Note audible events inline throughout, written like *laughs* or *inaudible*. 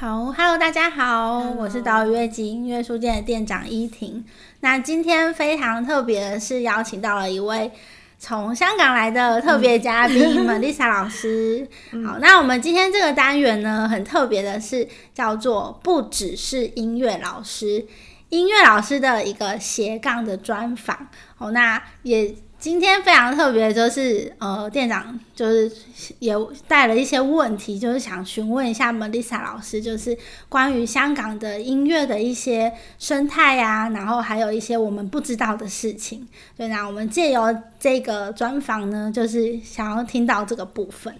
好，Hello，大家好，我是岛屿乐集音乐书店的店长依婷。那今天非常特别的是，邀请到了一位从香港来的特别嘉宾 Melissa 老师。好，那我们今天这个单元呢，很特别的是叫做不只是音乐老师，音乐老师的一个斜杠的专访。哦，那也。今天非常特别，就是呃，店长就是也带了一些问题，就是想询问一下 Melissa 老师，就是关于香港的音乐的一些生态呀，然后还有一些我们不知道的事情。对，那我们借由这个专访呢，就是想要听到这个部分。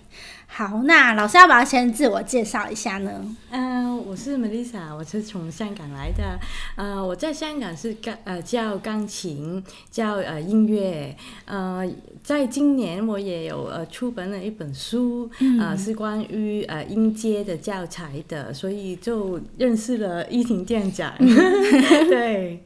好，那老师要不要先自我介绍一下呢？嗯，我是 Melissa，我是从香港来的。呃，我在香港是钢呃教钢琴，教呃音乐。呃，在今年我也有呃出版了一本书，呃是关于呃音阶的教材的，所以就认识了依婷店长。*laughs* 对。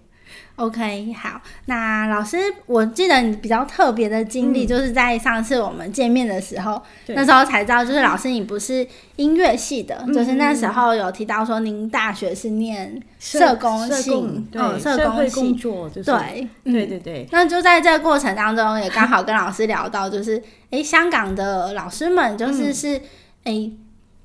OK，好，那老师，我记得你比较特别的经历，就是在上次我们见面的时候，那时候才知道，就是老师你不是音乐系的，就是那时候有提到说您大学是念社工系，嗯，社工工作，对，对对对。那就在这个过程当中，也刚好 *laughs* 跟老师聊到，就是哎，香港的老师们就是是哎。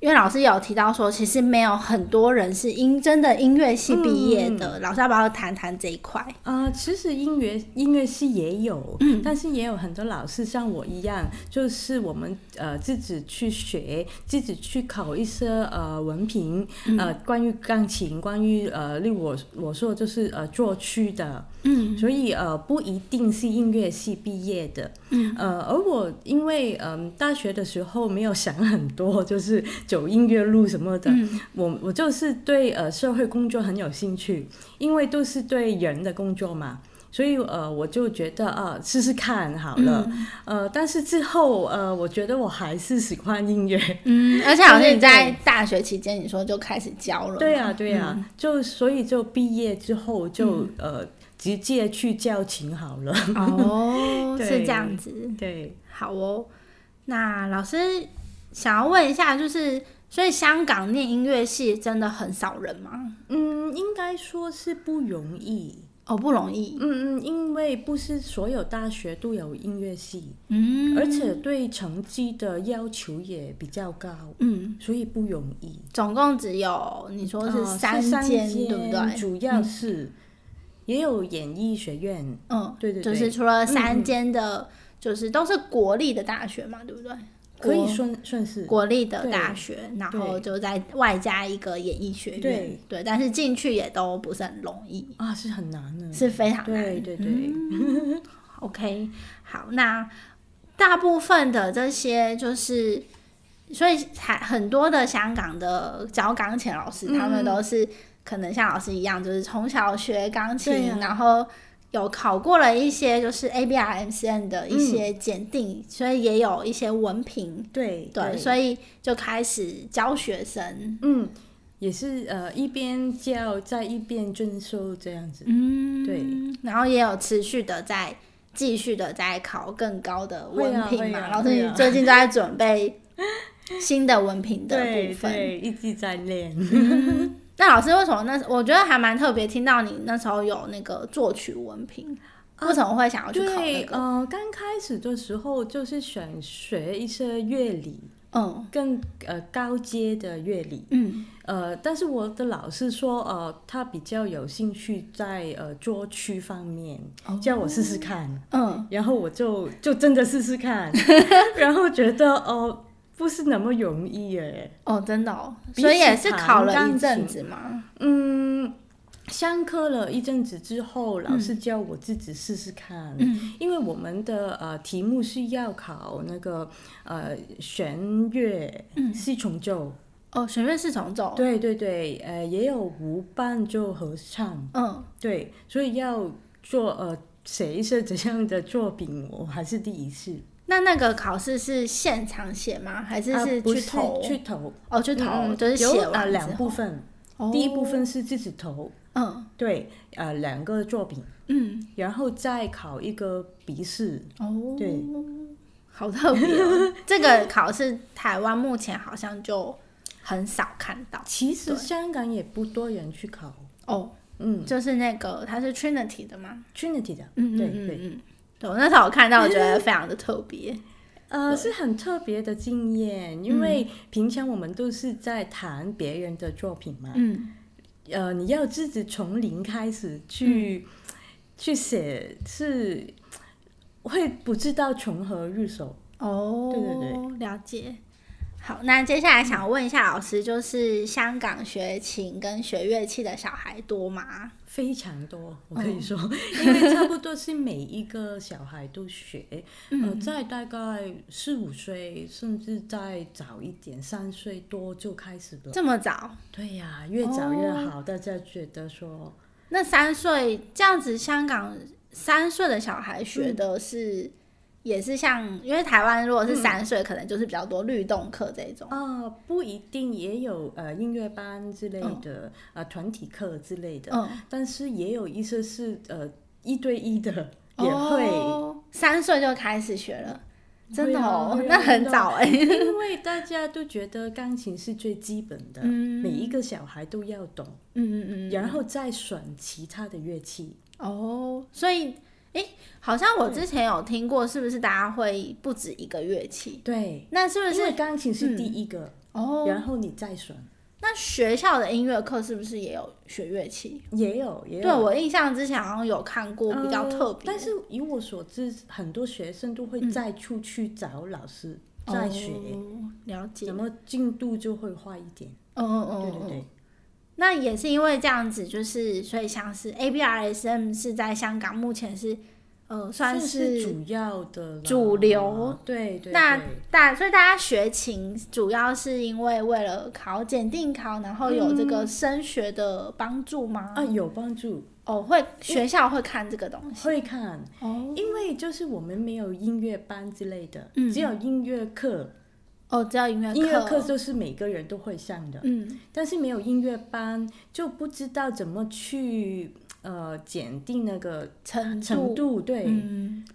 因为老师有提到说，其实没有很多人是音真的音乐系毕业的。老师要不要谈谈这一块？啊，其实音乐音乐系也有，嗯，但是也有很多老师像我一样，就是我们呃自己去学，自己去考一些呃文凭，呃，关于钢琴，关于呃，例如我我说就是呃作曲的，嗯，所以呃不一定是音乐系毕业的，嗯，呃，而我因为嗯大学的时候没有想很多，就是。走音乐路什么的，我我就是对呃社会工作很有兴趣，因为都是对人的工作嘛，所以呃我就觉得啊试试看好了，呃但是之后呃我觉得我还是喜欢音乐，嗯，*laughs* 而且好像你在大学期间你说就开始教了，对呀对呀，就所以就毕业之后就呃直接去教琴好了，哦 *laughs* 是这样子，对，好哦，那老师。想要问一下，就是所以香港念音乐系真的很少人吗？嗯，应该说是不容易哦，不容易。嗯嗯，因为不是所有大学都有音乐系，嗯，而且对成绩的要求也比较高，嗯，所以不容易。总共只有你说是三间，对不对？主要是也有演艺学院，嗯，对对，就是除了三间的，就是都是国立的大学嘛，对不对？可以算算是国立的大学，然后就在外加一个演艺学院，对，但是进去也都不是很容易。啊，是很难的，是非常难，对对对。*laughs* OK，好，那大部分的这些就是，所以还很多的香港的教钢琴老师，他们都是可能像老师一样，就是从小学钢琴，然后。有考过了一些就是 A B R M C N 的一些检定，所以也有一些文凭。对对，所以就开始教学生。嗯，也是呃一边教在一边遵守这样子。嗯，对。然后也有持续的在继续的在考更高的文凭嘛。老师，你最近在准备新的文凭的 *laughs* 部分，对，一直在练。那老师为什么那？我觉得还蛮特别，听到你那时候有那个作曲文凭，为什么会想要去考那个？呃，刚开始的时候就是想学一些乐理，嗯，更呃高阶的乐理，嗯，呃，但是我的老师说，呃，他比较有兴趣在呃作曲方面，叫我试试看，嗯，然后我就就真的试试看，*laughs* 然后觉得哦。不是那么容易耶。哦，真的哦，所以也是考了一阵子嘛。嗯，上课了一阵子之后，老师叫我自己试试看。嗯，因为我们的呃题目是要考那个呃弦乐四重奏。哦，弦乐四重奏。对对对，呃，也有无伴奏合唱。嗯，对，所以要做呃写一些怎样的作品，我还是第一次。那那个考试是现场写吗？还是是去投？去投哦，去投就是写完两部分。第一部分是自己投，嗯，对，呃，两个作品，嗯，然后再考一个笔试。哦，对，好特别。*laughs* 这个考试台湾目前好像就很少看到。其实香港也不多人去考哦，嗯，就是那个他是 Trinity 的吗？Trinity 的，嗯对对嗯，对我那时候我看到，我觉得非常的特别。呃，是很特别的经验，因为平常我们都是在谈别人的作品嘛，嗯，呃，你要自己从零开始去去写，是会不知道从何入手。哦，对对对，了解。好，那接下来想问一下老师，就是香港学琴跟学乐器的小孩多吗？非常多，我可以说，*laughs* 因为差不多是每一个小孩都学，呃，在大概四五岁，甚至再早一点，三岁多就开始了。这么早？对呀，越早越好。大家觉得说，那三岁这样子，香港三岁的小孩学的是？也是像，因为台湾如果是三岁，可能就是比较多律动课这种。啊，不一定，也有呃音乐班之类的，呃团体课之类的。嗯。但是也有一些是呃一对一的，也会三岁就开始学了，真的哦，那很早哎。因为大家都觉得钢琴是最基本的，*laughs* 每一个小孩都要懂。嗯嗯嗯。然后再选其他的乐器。哦，所以。哎，好像我之前有听过，是不是大家会不止一个乐器？对，那是不是钢琴是第一个？哦，然后你再选。那学校的音乐课是不是也有学乐器？也有，也有。对我印象之前好像有看过比较特别。但是以我所知，很多学生都会再出去找老师再学，了解，怎么进度就会快一点。嗯嗯嗯，对对对。那也是因为这样子，就是所以像是 A B R S M 是在香港目前是呃算是主要的主流，对对。那大所以大家学琴主要是因为为了考检定考，然后有这个升学的帮助吗？啊，有帮助。哦，会学校会看这个东西，会看。哦，因为就是我们没有音乐班之类的，只有音乐课。哦，只要音乐音乐课就是每个人都会上的，嗯，但是没有音乐班就不知道怎么去呃检定那个程程度，对，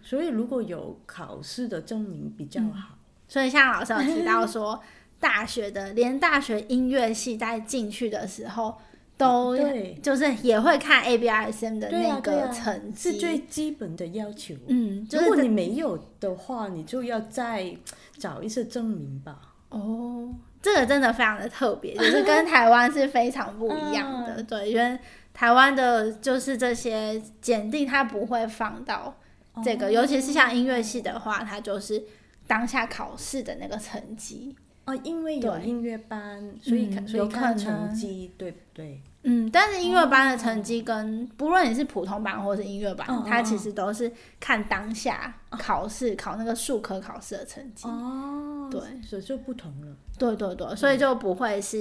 所以如果有考试的证明比较好。所以像老师有提到说，大学的连大学音乐系在进去的时候。都就是也会看 A B R S M 的那个成绩，是最基本的要求。嗯，如果你没有的话，你就要再找一些证明吧。哦，这个真的非常的特别，就是跟台湾是非常不一样的。*laughs* 对，因为台湾的就是这些检定，它不会放到这个，尤其是像音乐系的话，它就是当下考试的那个成绩。哦，因为有音乐班，所以所以看成绩，对不对？嗯，但是音乐班的成绩跟不论你是普通班或是音乐班，它其实都是看当下考试考那个数科考试的成绩。哦，对，所以就不同了。对对对，所以就不会是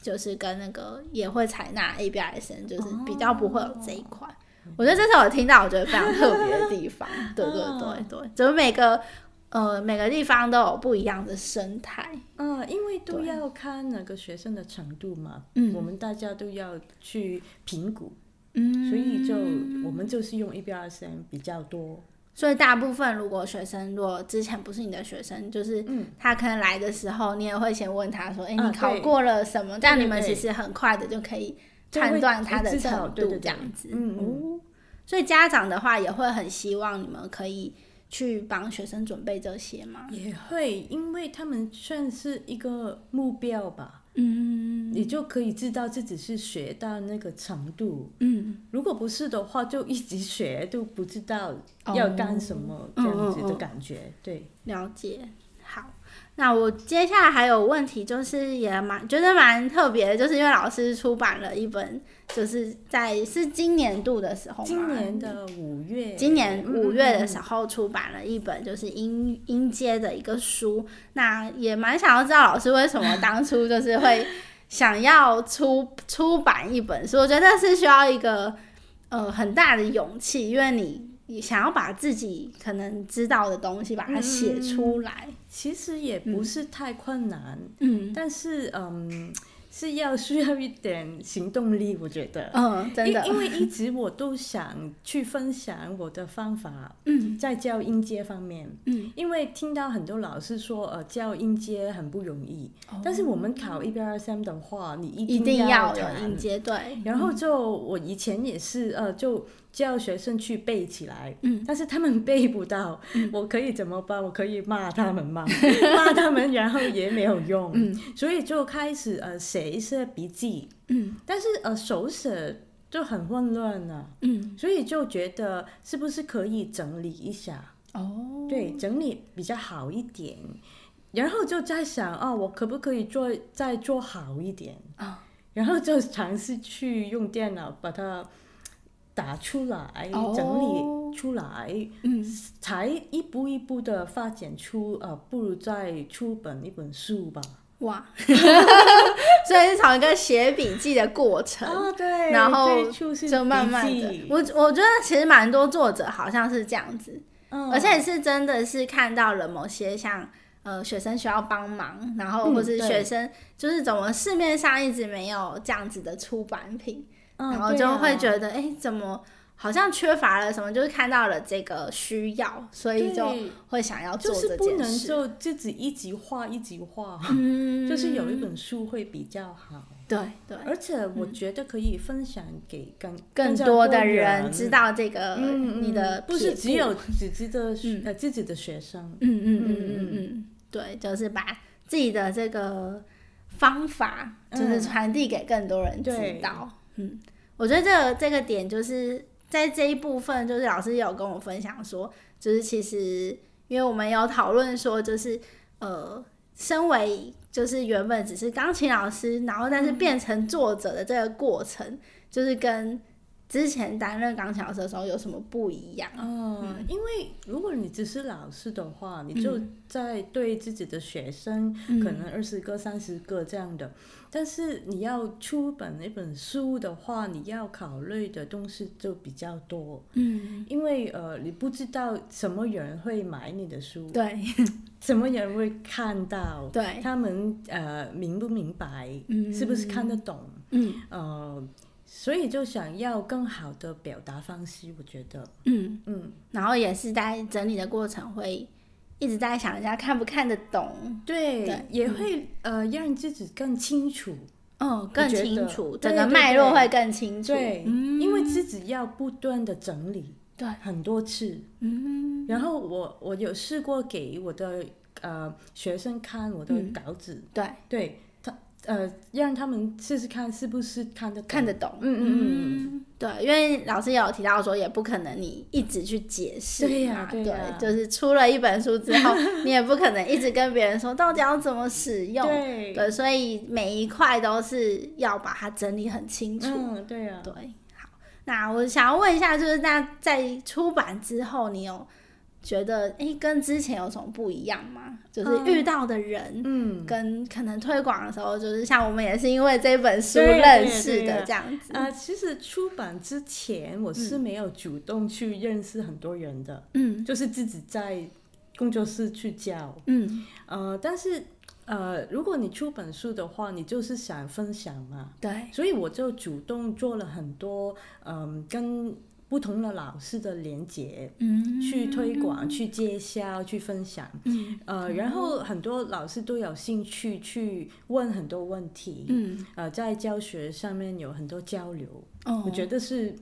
就是跟那个也会采纳 A B I S N，就是比较不会有这一块。我觉得这是我听到我觉得非常特别的地方。*laughs* 对对对对，怎么每个。呃，每个地方都有不一样的生态。嗯，因为都要看那个学生的程度嘛。嗯，我们大家都要去评估。嗯，所以就我们就是用 A B R S M 比较多。所以大部分如果学生如果之前不是你的学生，就是他可能来的时候，你也会先问他说：“哎，你考过了什么？”这样你们其实很快的就可以判断他的程度这样子。嗯嗯。所以家长的话也会很希望你们可以。去帮学生准备这些吗？也会，因为他们算是一个目标吧。嗯，你就可以知道自己是学到那个程度。嗯，如果不是的话，就一直学都不知道要干什么这样子的感觉。对，了解。好。那我接下来还有问题，就是也蛮觉得蛮特别的，就是因为老师出版了一本，就是在是今年度的时候，今年的五月，今年五月的时候出版了一本，就是音音阶的一个书。那也蛮想要知道老师为什么当初就是会想要出出版一本书，我觉得是需要一个呃很大的勇气，因为你。你想要把自己可能知道的东西把它写出来，其实也不是太困难。嗯，但是嗯，是要需要一点行动力，我觉得。嗯，真的，因为一直我都想去分享我的方法，嗯，在教音阶方面，嗯，因为听到很多老师说，呃，教音阶很不容易，但是我们考一 B S M 的话，你一定要有音阶，对。然后就我以前也是，呃，就。叫学生去背起来，嗯，但是他们背不到，我可以怎么办？我可以骂他们吗？*laughs* 骂他们，然后也没有用，嗯，所以就开始呃写一些笔记，嗯，但是呃手写就很混乱了，嗯，所以就觉得是不是可以整理一下？哦，对，整理比较好一点，然后就在想哦，我可不可以做再做好一点啊？然后就尝试去用电脑把它。打出来，整理出来，嗯，才一步一步的发展出，呃，不如再出本一本书吧。哇，*laughs* 所以是从一个写笔记的过程，哦对，然后就慢慢的，我我觉得其实蛮多作者好像是这样子，嗯，而且是真的是看到了某些像呃学生需要帮忙，然后或是学生就是怎么市面上一直没有这样子的出版品。然后就会觉得，哎，怎么好像缺乏了什么？就是看到了这个需要，所以就会想要做这件事。就是不能就自己一集画一集画，*laughs* 嗯，就是有一本书会比较好。对对，而且我觉得可以分享给更更多的人知道这个你的，不是只有自己的呃自己的学生。嗯嗯嗯嗯嗯，对，就是把自己的这个方法，就是传递给更多人知道。嗯，我觉得这个这个点就是在这一部分，就是老师有跟我分享说，就是其实因为我们有讨论说，就是呃，身为就是原本只是钢琴老师，然后但是变成作者的这个过程，就是跟。之前担任钢琴老师的时候有什么不一样？嗯，因为如果你只是老师的话，你就在对自己的学生，可能二十个、三十个这样的。但是你要出本一本书的话，你要考虑的东西就比较多。嗯，因为呃，你不知道什么人会买你的书，对，*laughs* 什么人会看到，对，他们呃明不明白，嗯，是不是看得懂，嗯，呃。所以就想要更好的表达方式，我觉得，嗯。嗯，然后也是在整理的过程，会一直在想人家看不看得懂，对，也会呃让自己更清楚，哦，更清楚，整个脉络会更清楚，对，因为自己要不断的整理，对，很多次，嗯，然后我我有试过给我的呃学生看我的稿子，对。对。呃，让他们试试看是不是看得看得懂。嗯嗯嗯，对，因为老师也有提到说，也不可能你一直去解释。对呀，对，就是出了一本书之后，*laughs* 你也不可能一直跟别人说到底要怎么使用。对，对，所以每一块都是要把它整理很清楚。嗯，对呀。对，好，那我想要问一下，就是那在出版之后，你有？觉得哎，跟之前有什么不一样吗？就是遇到的人，嗯，跟可能推广的时候，就是像我们也是因为这本书认识的这样子。啊，其实出版之前我是没有主动去认识很多人的，嗯，就是自己在工作室去教，嗯，呃，但是呃，如果你出本书的话，你就是想分享嘛，对，所以我就主动做了很多，嗯，跟。不同的老师的连接，嗯，去推广、去介绍、去分享，嗯，呃，然后很多老师都有兴趣去问很多问题，嗯，呃，在教学上面有很多交流，哦，我觉得是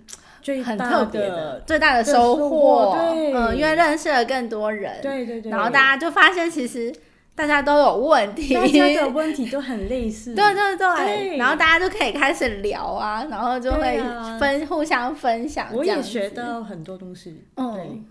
最很特别的最大的收获，对，嗯，因为认识了更多人，对对对，然后大家就发现其实。大家都有问题，大家的问题都很类似，*laughs* 对对对，然后大家就可以开始聊啊，然后就会分互相分享。我也学到很多东西，对，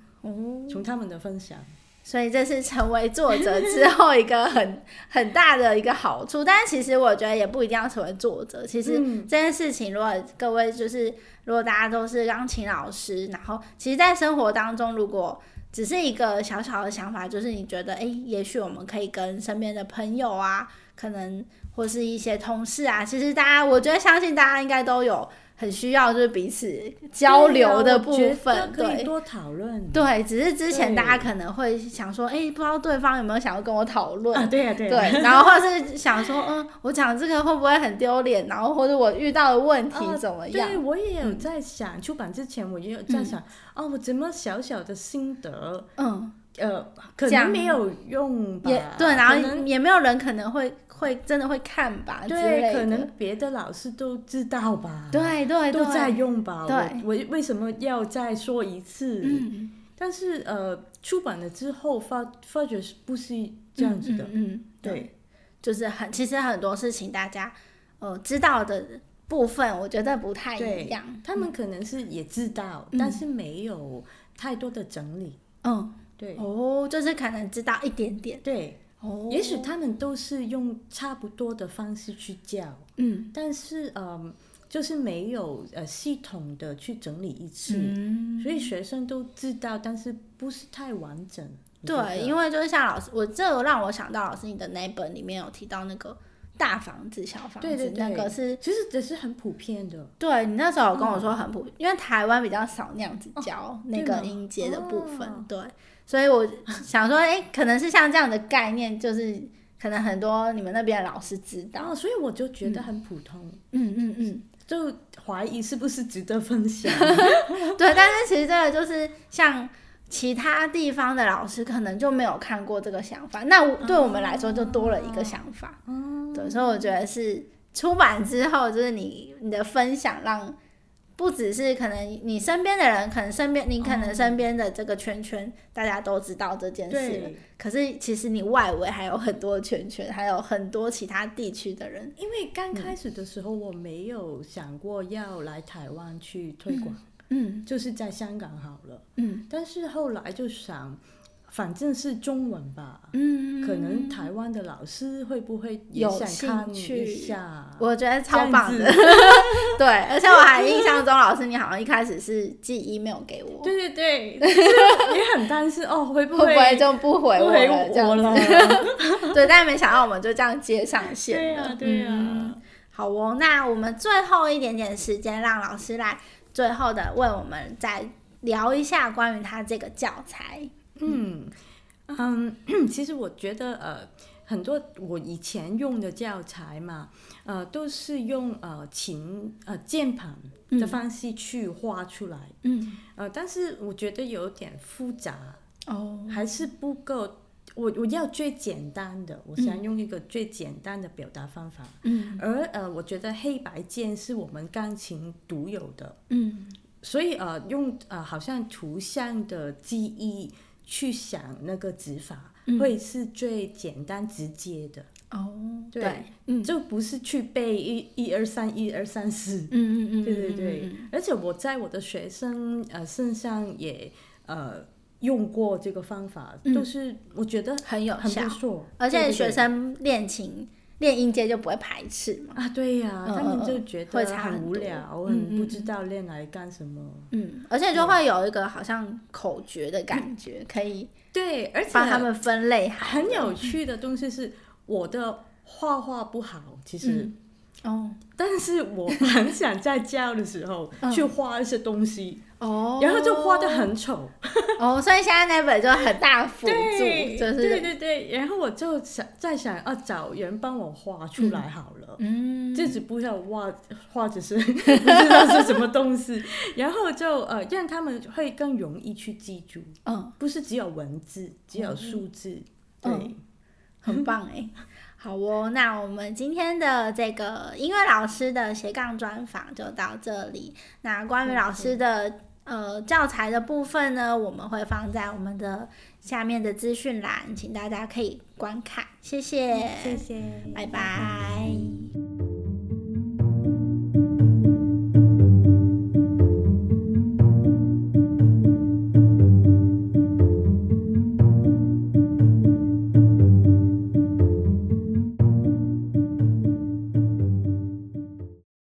从他们的分享，所以这是成为作者之后一个很 *laughs* 很大的一个好处。但是其实我觉得也不一定要成为作者，其实这件事情，如果各位就是如果大家都是钢琴老师，然后其实，在生活当中如果。只是一个小小的想法，就是你觉得，哎，也许我们可以跟身边的朋友啊，可能或是一些同事啊，其实大家，我觉得相信大家应该都有很需要就是彼此交流的部分，对，多讨论。对，只是之前大家可能会想说，哎，不知道对方有没有想要跟我讨论啊？对呀，对。对，然后或是想说，嗯，我讲这个会不会很丢脸？然后或者我遇到的问题怎么样？对，我也有在想，出版之前我也有在想，哦，我怎么小小的心得，嗯。呃，可能没有用吧。也对，然后也没有人可能会会真的会看吧。对，可能别的老师都知道吧。对对都在用吧。对，我为什么要再说一次？嗯。但是呃，出版了之后发发觉是不是这样子的？嗯，对，就是很其实很多事情大家呃知道的部分，我觉得不太一样。他们可能是也知道，但是没有太多的整理。嗯。对哦，就是可能知道一点点。对哦，也许他们都是用差不多的方式去教，嗯，但是嗯，就是没有呃系统的去整理一次，所以学生都知道，但是不是太完整。对，因为就是像老师，我这让我想到老师你的那本里面有提到那个。大房子、小房子，那个是其实只是很普遍的。对你那时候跟我说很普，因为台湾比较少那样子教那个音阶的部分，对，所以我想说，哎，可能是像这样的概念，就是可能很多你们那边的老师知道，所以我就觉得很普通。嗯嗯嗯，就怀疑是不是值得分享？*laughs* 对，但是其实这个就是像。其他地方的老师可能就没有看过这个想法，那对我们来说就多了一个想法。对，所以我觉得是出版之后，就是你你的分享，让不只是可能你身边的人，可能身边你可能身边的这个圈圈，大家都知道这件事。可是其实你外围还有很多圈圈，还有很多其他地区的人。因为刚开始的时候，我没有想过要来台湾去推广。嗯，就是在香港好了。嗯，但是后来就想，反正是中文吧。嗯，可能台湾的老师会不会有兴趣一下？我觉得超棒的。*laughs* 对，而且我还印象中，老师你好像一开始是寄 email 给我。对对对，也很担心哦，会不会就不回我了？这样子。*laughs* 对，但没想到我们就这样接上线了。对呀，对呀。好哦，那我们最后一点点时间，让老师来。最后的，为我们再聊一下关于他这个教材。嗯嗯，*clears throat* 其实我觉得呃，很多我以前用的教材嘛，呃，都是用呃琴呃键盘的方式去画出来。嗯呃，但是我觉得有点复杂哦，还是不够。我我要最简单的，我想用一个最简单的表达方法。嗯，而呃，我觉得黑白键是我们钢琴独有的。嗯，所以呃，用呃，好像图像的记忆去想那个指法，会是最简单直接的。哦，对，嗯，就不是去背一一二三一二三四。嗯嗯嗯，对对对。而且我在我的学生呃身上也呃。用过这个方法，就是我觉得很有效，而且学生练琴练音阶就不会排斥嘛。啊，对呀，他们就觉得很无聊，很不知道练来干什么。嗯，而且就会有一个好像口诀的感觉，可以对，而且帮他们分类。很有趣的东西是，我的画画不好，其实哦，但是我 *laughs* 很想在家的时候去画一些东西。哦，然后就画的很丑，哦，所以现在那本就很大辅助，就是对对对，然后我就想在想啊，找人帮我画出来好了，嗯，自己不知道画画只是 *laughs* 不知道是什么东西，然后就呃让他们会更容易去记住，嗯，不是只有文字，只有数字，对，*laughs* 很棒哎。好哦，那我们今天的这个音乐老师的斜杠专访就到这里。那关于老师的呃教材的部分呢，我们会放在我们的下面的资讯栏，请大家可以观看。谢谢，谢谢，拜拜。